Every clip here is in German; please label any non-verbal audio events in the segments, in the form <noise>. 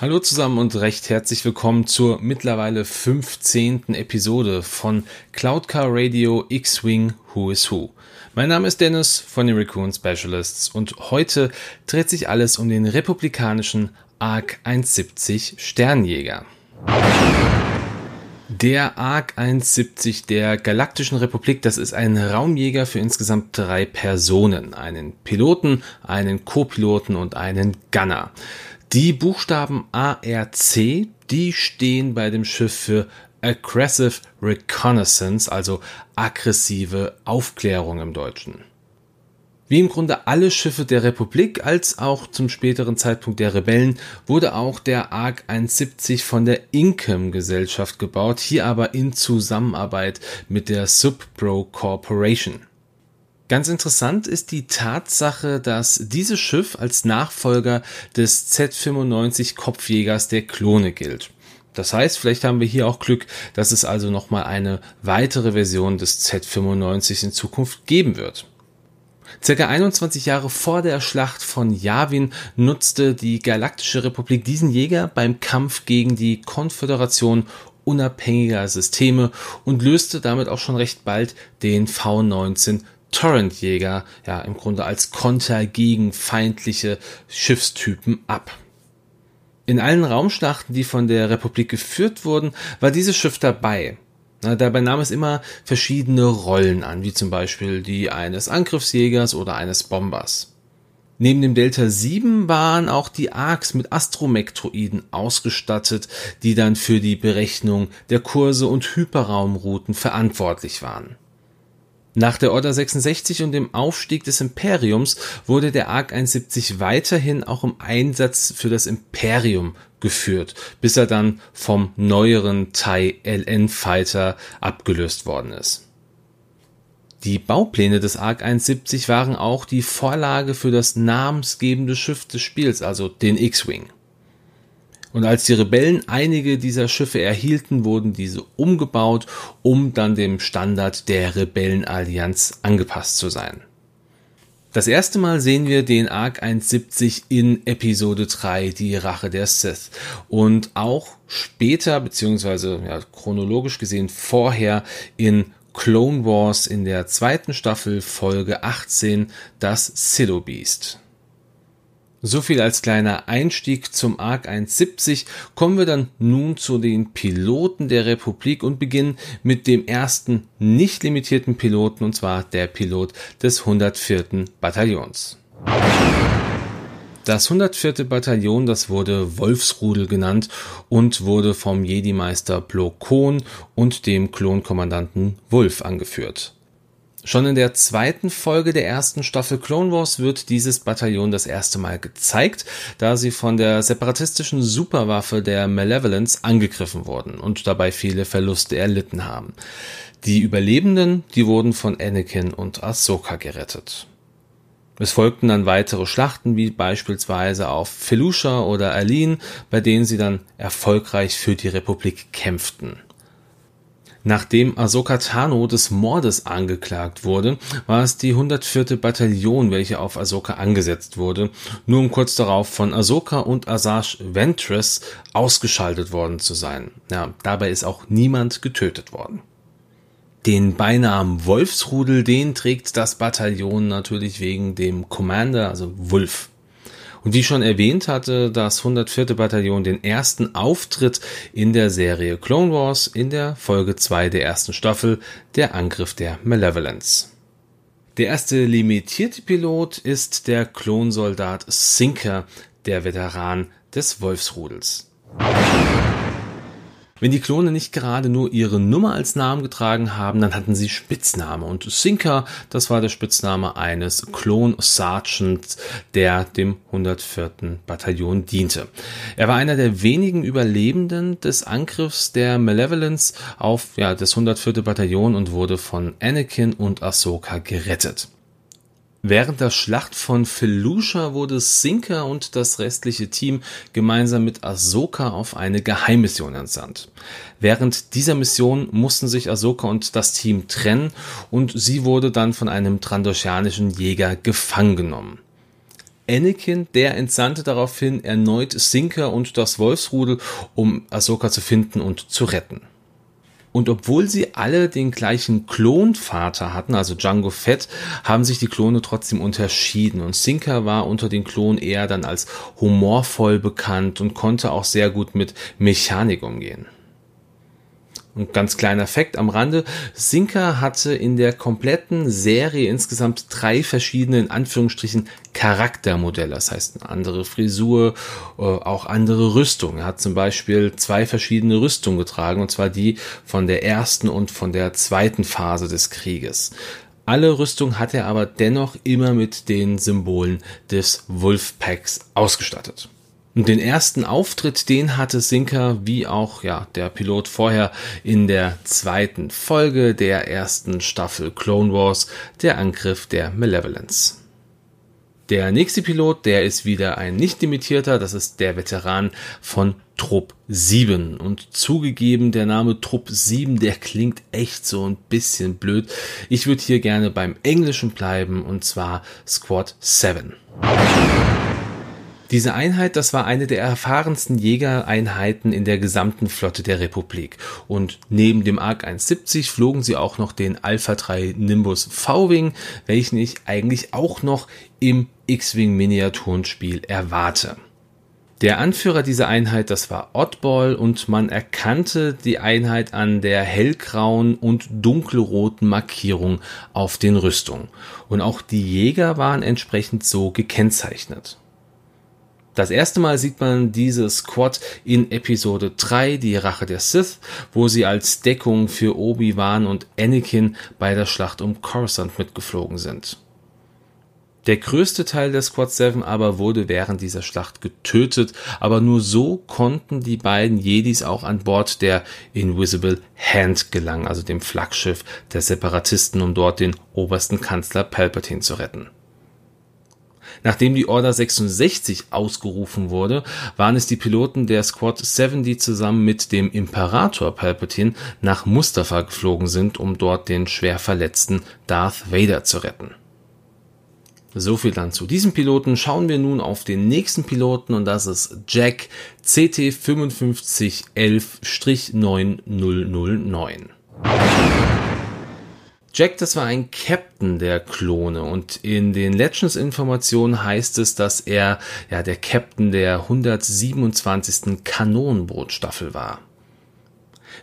Hallo zusammen und recht herzlich willkommen zur mittlerweile 15. Episode von Cloud Car Radio X-Wing Who is Who. Mein Name ist Dennis von den Raccoon Specialists und heute dreht sich alles um den republikanischen ARC 170 Sternjäger. Der ARC 170 der Galaktischen Republik, das ist ein Raumjäger für insgesamt drei Personen. Einen Piloten, einen Co-Piloten und einen Gunner. Die Buchstaben ARC, die stehen bei dem Schiff für Aggressive Reconnaissance, also aggressive Aufklärung im Deutschen. Wie im Grunde alle Schiffe der Republik als auch zum späteren Zeitpunkt der Rebellen wurde auch der ARC 170 von der Income Gesellschaft gebaut, hier aber in Zusammenarbeit mit der Subpro Corporation. Ganz interessant ist die Tatsache, dass dieses Schiff als Nachfolger des Z95 Kopfjägers der Klone gilt. Das heißt, vielleicht haben wir hier auch Glück, dass es also nochmal eine weitere Version des Z95 in Zukunft geben wird. Circa 21 Jahre vor der Schlacht von Yavin nutzte die Galaktische Republik diesen Jäger beim Kampf gegen die Konföderation unabhängiger Systeme und löste damit auch schon recht bald den V19 Torrentjäger ja im Grunde als Konter gegen feindliche Schiffstypen ab. In allen Raumschlachten, die von der Republik geführt wurden, war dieses Schiff dabei. dabei nahm es immer verschiedene Rollen an, wie zum Beispiel die eines Angriffsjägers oder eines Bombers. Neben dem Delta 7 waren auch die ARCs mit Astromektroiden ausgestattet, die dann für die Berechnung der Kurse und Hyperraumrouten verantwortlich waren. Nach der Order 66 und dem Aufstieg des Imperiums wurde der ARC 71 weiterhin auch im Einsatz für das Imperium geführt, bis er dann vom neueren TIE LN Fighter abgelöst worden ist. Die Baupläne des ARC 71 waren auch die Vorlage für das namensgebende Schiff des Spiels, also den X-Wing. Und als die Rebellen einige dieser Schiffe erhielten, wurden diese umgebaut, um dann dem Standard der Rebellenallianz angepasst zu sein. Das erste Mal sehen wir den Arc 170 in Episode 3, die Rache der Sith. Und auch später, beziehungsweise ja, chronologisch gesehen vorher in Clone Wars in der zweiten Staffel Folge 18, das Silo Beast. So viel als kleiner Einstieg zum ARC 170. Kommen wir dann nun zu den Piloten der Republik und beginnen mit dem ersten nicht limitierten Piloten und zwar der Pilot des 104. Bataillons. Das 104. Bataillon, das wurde Wolfsrudel genannt und wurde vom Jedi-Meister Plo Koon und dem Klonkommandanten Wolf angeführt. Schon in der zweiten Folge der ersten Staffel Clone Wars wird dieses Bataillon das erste Mal gezeigt, da sie von der separatistischen Superwaffe der Malevolence angegriffen wurden und dabei viele Verluste erlitten haben. Die Überlebenden, die wurden von Anakin und Ahsoka gerettet. Es folgten dann weitere Schlachten, wie beispielsweise auf Felusha oder Aline, bei denen sie dann erfolgreich für die Republik kämpften. Nachdem Ahsoka Tano des Mordes angeklagt wurde, war es die 104. Bataillon, welche auf Ahsoka angesetzt wurde, nur um kurz darauf von Ahsoka und Asajj Ventress ausgeschaltet worden zu sein. Ja, dabei ist auch niemand getötet worden. Den Beinamen Wolfsrudel, den trägt das Bataillon natürlich wegen dem Commander, also Wolf. Und wie schon erwähnt hatte das 104. Bataillon den ersten Auftritt in der Serie Clone Wars in der Folge 2 der ersten Staffel, der Angriff der Malevolence. Der erste limitierte Pilot ist der Klonsoldat Sinker, der Veteran des Wolfsrudels. Wenn die Klone nicht gerade nur ihre Nummer als Namen getragen haben, dann hatten sie Spitzname. Und Sinker, das war der Spitzname eines Klon Sergeants, der dem 104. Bataillon diente. Er war einer der wenigen Überlebenden des Angriffs der Malevolence auf ja, das 104. Bataillon und wurde von Anakin und Ahsoka gerettet. Während der Schlacht von Felusha wurde Sinker und das restliche Team gemeinsam mit Ahsoka auf eine Geheimmission entsandt. Während dieser Mission mussten sich Ahsoka und das Team trennen und sie wurde dann von einem trandoshanischen Jäger gefangen genommen. Anakin, der entsandte daraufhin erneut Sinker und das Wolfsrudel, um Ahsoka zu finden und zu retten. Und obwohl sie alle den gleichen Klonvater hatten, also Django Fett, haben sich die Klone trotzdem unterschieden. Und Sinker war unter den Klonen eher dann als humorvoll bekannt und konnte auch sehr gut mit Mechanik umgehen. Und ganz kleiner Fakt am Rande, Sinker hatte in der kompletten Serie insgesamt drei verschiedene, in Anführungsstrichen, Charaktermodelle. Das heißt, eine andere Frisur, äh, auch andere Rüstung. Er hat zum Beispiel zwei verschiedene Rüstungen getragen, und zwar die von der ersten und von der zweiten Phase des Krieges. Alle Rüstung hat er aber dennoch immer mit den Symbolen des Wolfpacks ausgestattet. Und den ersten Auftritt, den hatte Sinker, wie auch ja der Pilot vorher in der zweiten Folge der ersten Staffel Clone Wars, der Angriff der Malevolence. Der nächste Pilot, der ist wieder ein nicht limitierter, das ist der Veteran von Trupp 7. Und zugegeben, der Name Trupp 7, der klingt echt so ein bisschen blöd. Ich würde hier gerne beim Englischen bleiben und zwar Squad 7. Diese Einheit, das war eine der erfahrensten Jägereinheiten in der gesamten Flotte der Republik. Und neben dem ARC 170 flogen sie auch noch den Alpha 3 Nimbus V-Wing, welchen ich eigentlich auch noch im X-Wing Miniaturenspiel erwarte. Der Anführer dieser Einheit, das war Oddball und man erkannte die Einheit an der hellgrauen und dunkelroten Markierung auf den Rüstungen. Und auch die Jäger waren entsprechend so gekennzeichnet. Das erste Mal sieht man diese Squad in Episode 3, die Rache der Sith, wo sie als Deckung für Obi-Wan und Anakin bei der Schlacht um Coruscant mitgeflogen sind. Der größte Teil der Squad 7 aber wurde während dieser Schlacht getötet, aber nur so konnten die beiden Jedis auch an Bord der Invisible Hand gelangen, also dem Flaggschiff der Separatisten, um dort den obersten Kanzler Palpatine zu retten. Nachdem die Order 66 ausgerufen wurde, waren es die Piloten der Squad 7, die zusammen mit dem Imperator Palpatine nach Mustafa geflogen sind, um dort den schwer verletzten Darth Vader zu retten. So viel dann zu diesem Piloten. Schauen wir nun auf den nächsten Piloten und das ist Jack CT 5511-9009. Jack, das war ein Captain der Klone und in den Legends-Informationen heißt es, dass er ja der Captain der 127. Kanonenbootstaffel war.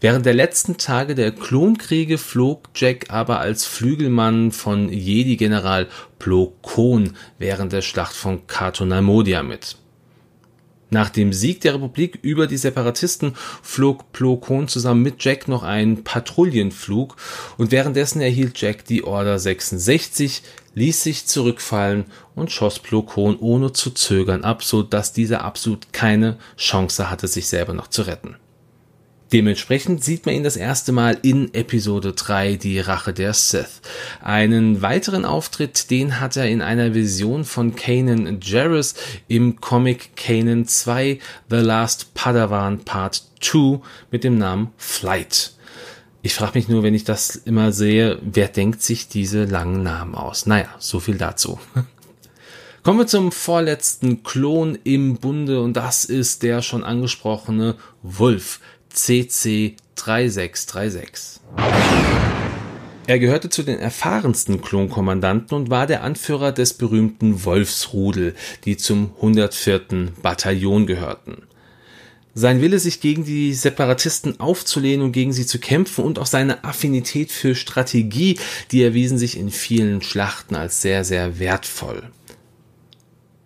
Während der letzten Tage der Klonkriege flog Jack aber als Flügelmann von Jedi-General Plo Koon während der Schlacht von Cato Naimodia mit. Nach dem Sieg der Republik über die Separatisten flog Plo Koon zusammen mit Jack noch einen Patrouillenflug und währenddessen erhielt Jack die Order 66, ließ sich zurückfallen und schoss Plo Koon ohne zu zögern ab, so dass dieser absolut keine Chance hatte, sich selber noch zu retten. Dementsprechend sieht man ihn das erste Mal in Episode 3, die Rache der Sith. Einen weiteren Auftritt, den hat er in einer Vision von Kanan Jarrus im Comic Kanan 2 The Last Padawan Part 2 mit dem Namen Flight. Ich frage mich nur, wenn ich das immer sehe, wer denkt sich diese langen Namen aus? Naja, so viel dazu. <laughs> Kommen wir zum vorletzten Klon im Bunde und das ist der schon angesprochene Wolf. CC 3636. Er gehörte zu den erfahrensten Klonkommandanten und war der Anführer des berühmten Wolfsrudel, die zum 104. Bataillon gehörten. Sein Wille, sich gegen die Separatisten aufzulehnen und gegen sie zu kämpfen und auch seine Affinität für Strategie, die erwiesen sich in vielen Schlachten als sehr, sehr wertvoll.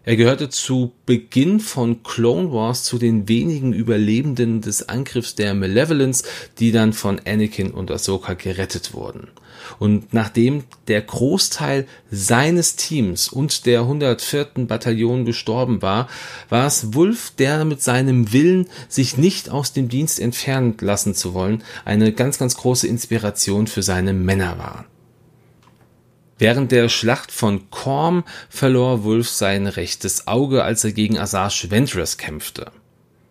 Er gehörte zu Beginn von Clone Wars zu den wenigen Überlebenden des Angriffs der Malevolence, die dann von Anakin und Ahsoka gerettet wurden. Und nachdem der Großteil seines Teams und der 104. Bataillon gestorben war, war es Wolf, der mit seinem Willen, sich nicht aus dem Dienst entfernen lassen zu wollen, eine ganz, ganz große Inspiration für seine Männer war. Während der Schlacht von Korm verlor Wolf sein rechtes Auge, als er gegen Asajj Ventress kämpfte.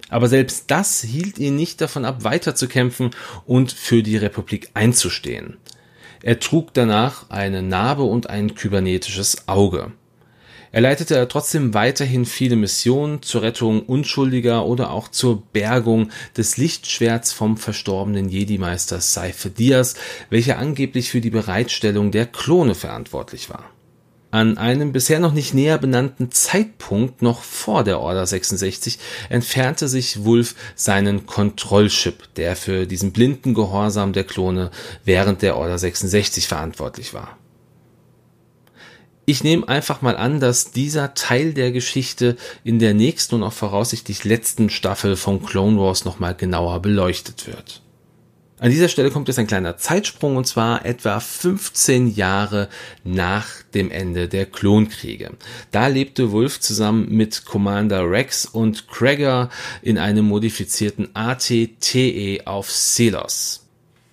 Aber selbst das hielt ihn nicht davon ab, weiterzukämpfen und für die Republik einzustehen. Er trug danach eine Narbe und ein kybernetisches Auge. Er leitete trotzdem weiterhin viele Missionen zur Rettung Unschuldiger oder auch zur Bergung des Lichtschwerts vom verstorbenen Jedi-Meister Seife Diaz, welcher angeblich für die Bereitstellung der Klone verantwortlich war. An einem bisher noch nicht näher benannten Zeitpunkt, noch vor der Order 66, entfernte sich Wulf seinen Kontrollchip, der für diesen blinden Gehorsam der Klone während der Order 66 verantwortlich war. Ich nehme einfach mal an, dass dieser Teil der Geschichte in der nächsten und auch voraussichtlich letzten Staffel von Clone Wars nochmal genauer beleuchtet wird. An dieser Stelle kommt jetzt ein kleiner Zeitsprung und zwar etwa 15 Jahre nach dem Ende der Klonkriege. Da lebte Wolf zusammen mit Commander Rex und Krager in einem modifizierten ATTE auf Selos.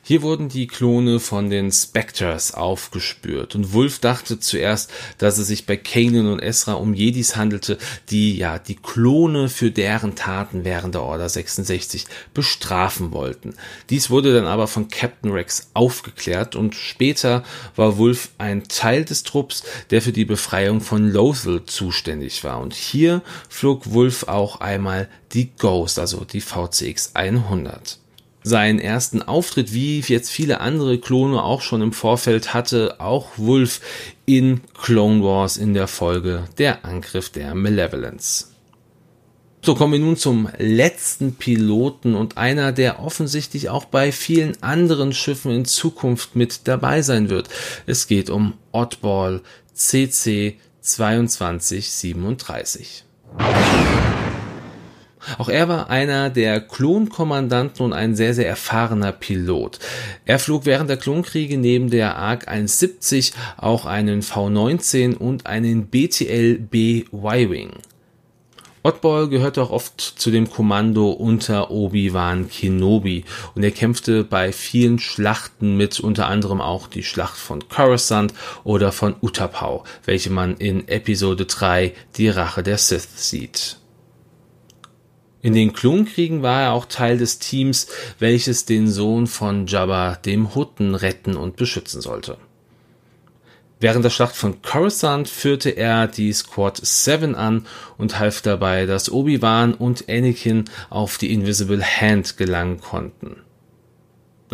Hier wurden die Klone von den Spectres aufgespürt. Und Wolf dachte zuerst, dass es sich bei Kanan und Ezra um Jedis handelte, die ja die Klone für deren Taten während der Order 66 bestrafen wollten. Dies wurde dann aber von Captain Rex aufgeklärt und später war Wolf ein Teil des Trupps, der für die Befreiung von Lothal zuständig war. Und hier flog Wolf auch einmal die Ghost, also die VCX 100 seinen ersten Auftritt, wie jetzt viele andere Klone auch schon im Vorfeld hatte, auch Wolf in Clone Wars in der Folge Der Angriff der Malevolence. So kommen wir nun zum letzten Piloten und einer, der offensichtlich auch bei vielen anderen Schiffen in Zukunft mit dabei sein wird. Es geht um Oddball CC 2237. Auch er war einer der Klonkommandanten und ein sehr, sehr erfahrener Pilot. Er flog während der Klonkriege neben der ARC 170 auch einen V-19 und einen BTL-B Y-Wing. Oddball gehörte auch oft zu dem Kommando unter Obi-Wan Kenobi und er kämpfte bei vielen Schlachten mit, unter anderem auch die Schlacht von Coruscant oder von Utapau, welche man in Episode 3 Die Rache der Sith sieht. In den Klonkriegen war er auch Teil des Teams, welches den Sohn von Jabba, dem Hutten, retten und beschützen sollte. Während der Schlacht von Coruscant führte er die Squad 7 an und half dabei, dass Obi-Wan und Anakin auf die Invisible Hand gelangen konnten.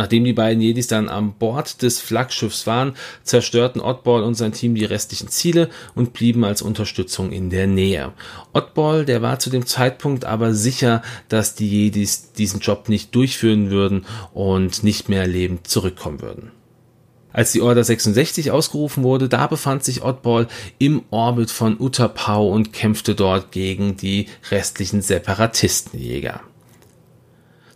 Nachdem die beiden Jedis dann an Bord des Flaggschiffs waren, zerstörten Oddball und sein Team die restlichen Ziele und blieben als Unterstützung in der Nähe. Oddball, der war zu dem Zeitpunkt aber sicher, dass die Jedis diesen Job nicht durchführen würden und nicht mehr lebend zurückkommen würden. Als die Order 66 ausgerufen wurde, da befand sich Oddball im Orbit von Utapau und kämpfte dort gegen die restlichen Separatistenjäger.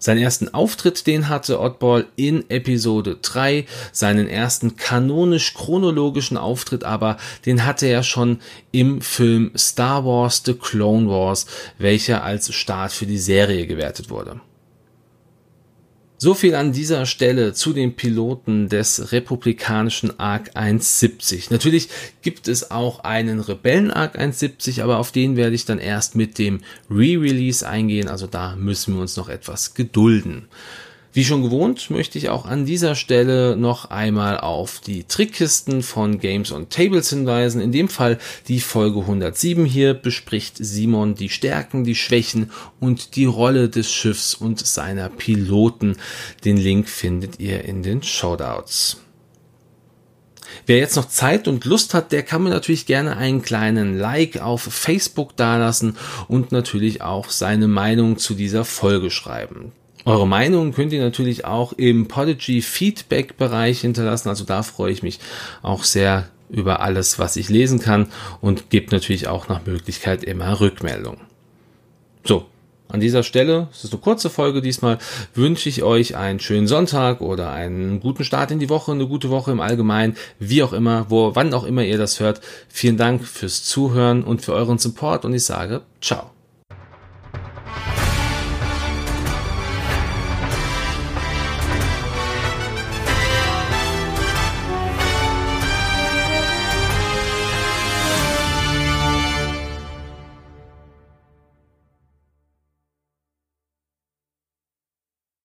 Seinen ersten Auftritt, den hatte Oddball in Episode 3, seinen ersten kanonisch-chronologischen Auftritt aber, den hatte er schon im Film Star Wars The Clone Wars, welcher als Start für die Serie gewertet wurde. So viel an dieser Stelle zu den Piloten des republikanischen ARC 170. Natürlich gibt es auch einen Rebellen ARC 170, aber auf den werde ich dann erst mit dem Re-Release eingehen, also da müssen wir uns noch etwas gedulden. Wie schon gewohnt, möchte ich auch an dieser Stelle noch einmal auf die Trickkisten von Games on Tables hinweisen. In dem Fall die Folge 107 hier bespricht Simon die Stärken, die Schwächen und die Rolle des Schiffs und seiner Piloten. Den Link findet ihr in den Shoutouts. Wer jetzt noch Zeit und Lust hat, der kann mir natürlich gerne einen kleinen Like auf Facebook dalassen und natürlich auch seine Meinung zu dieser Folge schreiben. Eure Meinung könnt ihr natürlich auch im Podigy Feedback Bereich hinterlassen. Also da freue ich mich auch sehr über alles, was ich lesen kann und gebt natürlich auch nach Möglichkeit immer Rückmeldung. So, an dieser Stelle, es ist eine kurze Folge diesmal, wünsche ich euch einen schönen Sonntag oder einen guten Start in die Woche, eine gute Woche im Allgemeinen, wie auch immer, wo, wann auch immer ihr das hört. Vielen Dank fürs Zuhören und für euren Support und ich sage ciao.